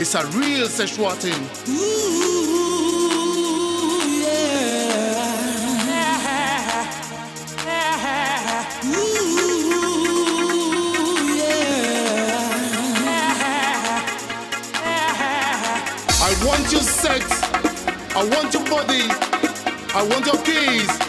It's a real sexual thing. I want your sex. I want your body. I want your keys.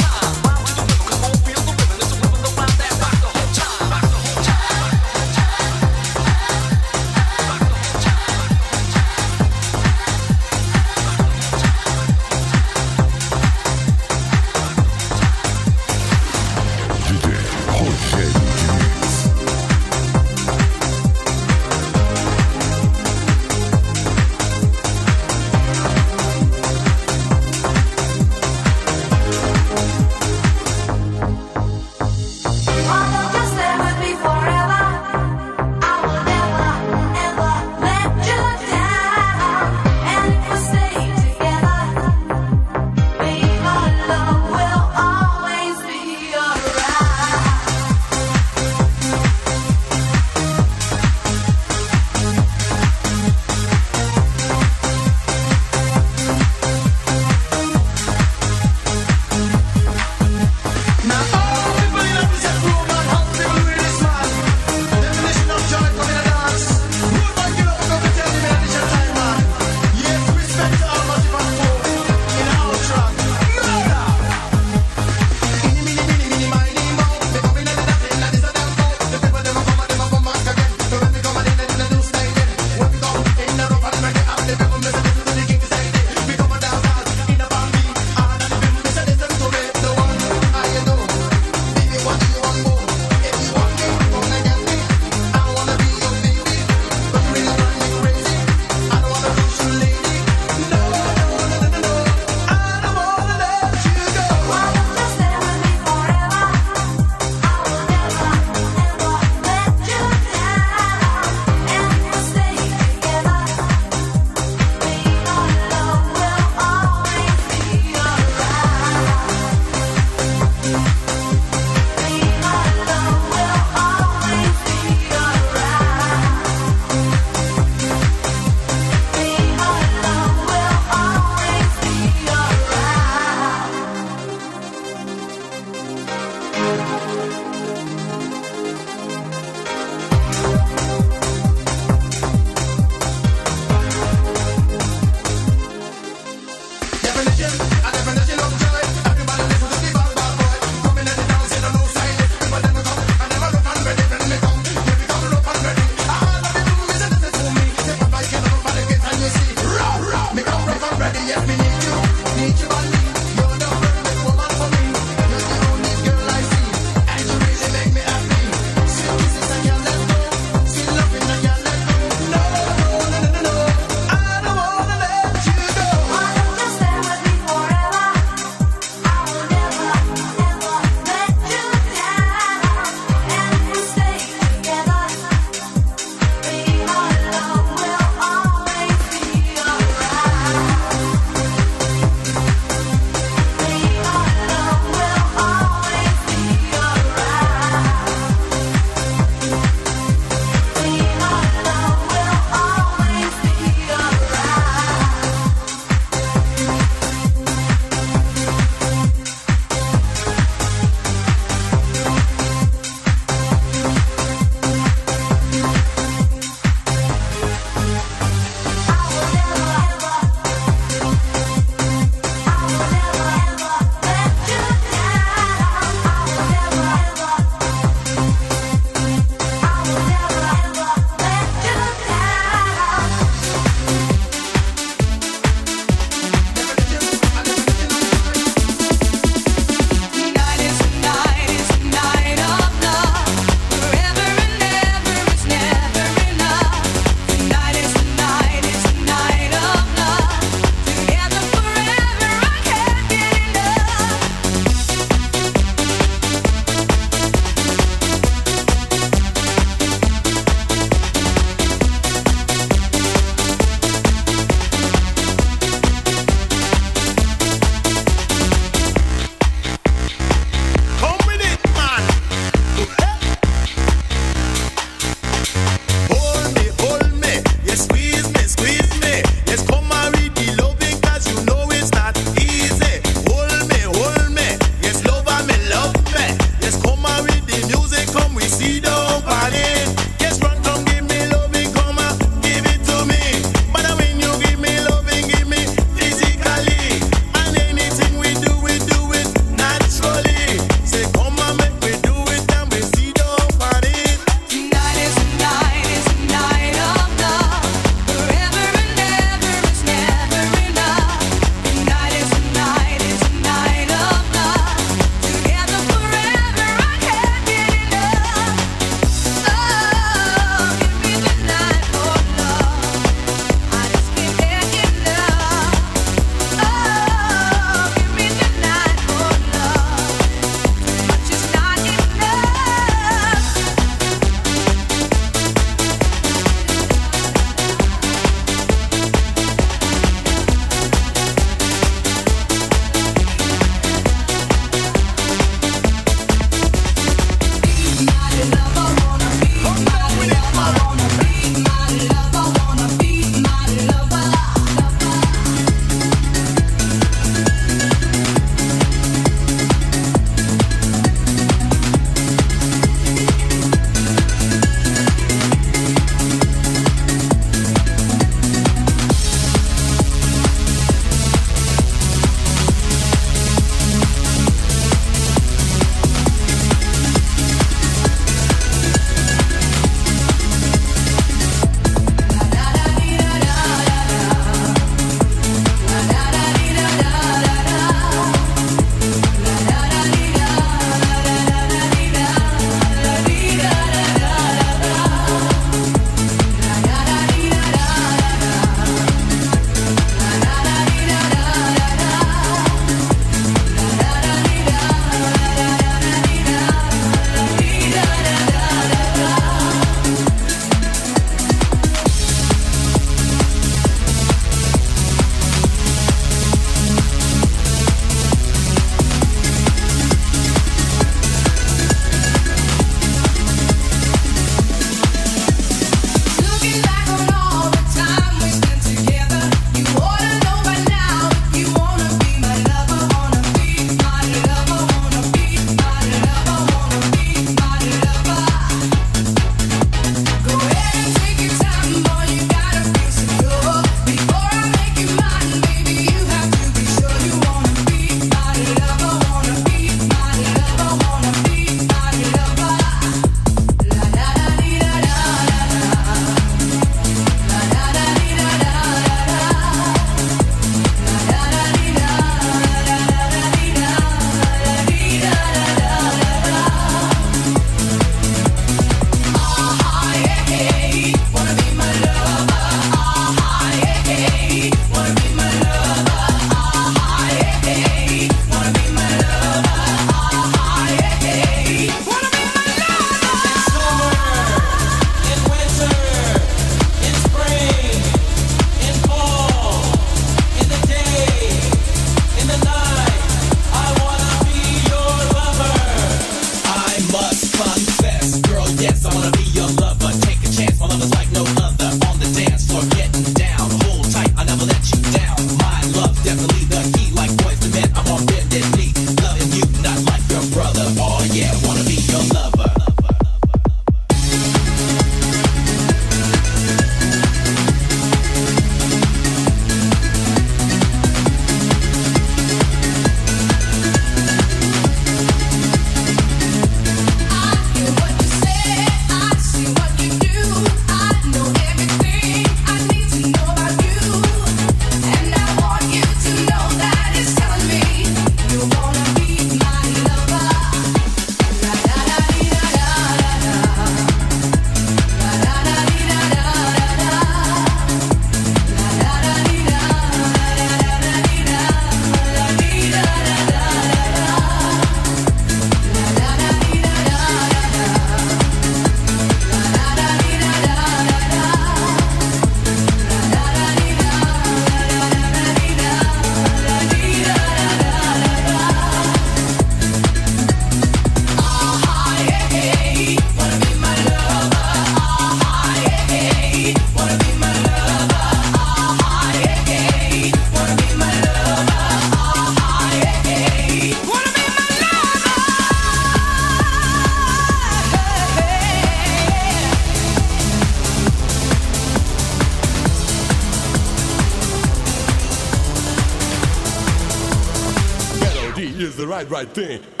The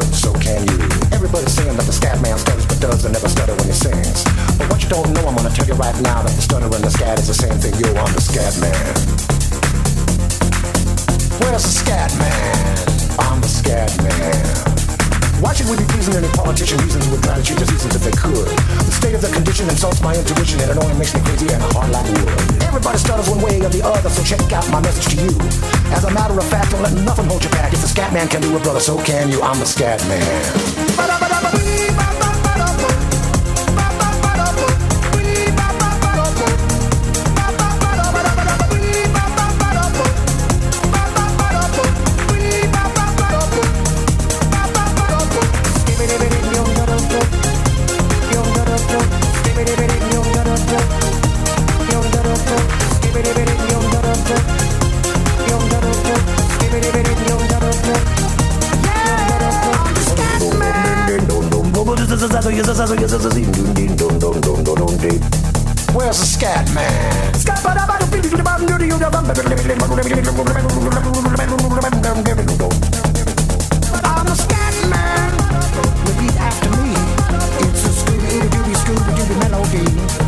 it, so can you. Everybody's saying that the scat man stutters but does and never stutter when he sings. But what you don't know, I'm gonna tell you right now that the stutter and the scat is the same thing. Yo, I'm the scat man. Where's the scat man? I'm the scat man. Why should we be pleasing any politician reasons would try to cheat the seasons if they could? The state of the condition insults my intuition and it only makes me crazy and hard like wood. Everybody stutters one way or the other, so check out my message to you. As a matter of fact, don't let nothing hold you back. If the scat man can do it, brother, so can you. I'm the scat man. Where's the scat man? I'm the scat man. After me. It's a Scooby Scooby melody.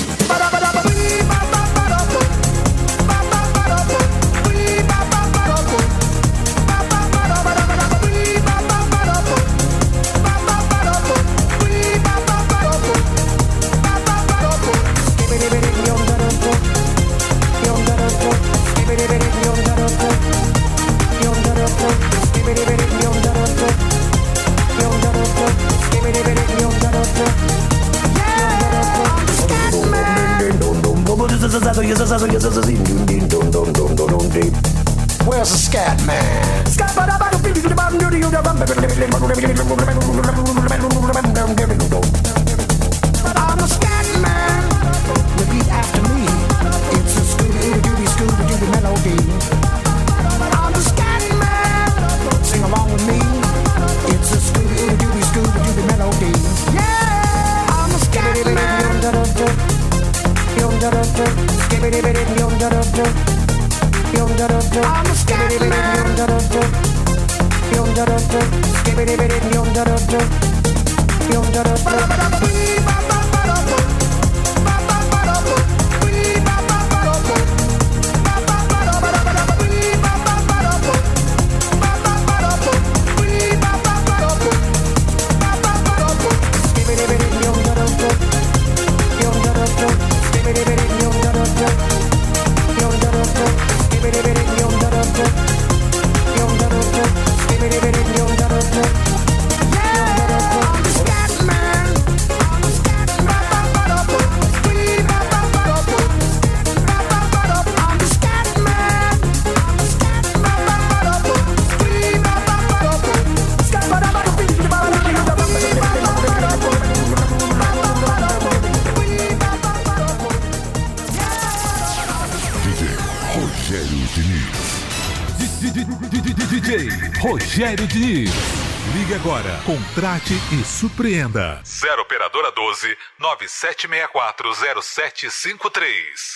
Contrate e surpreenda. 0 operadora 12 9764 0753.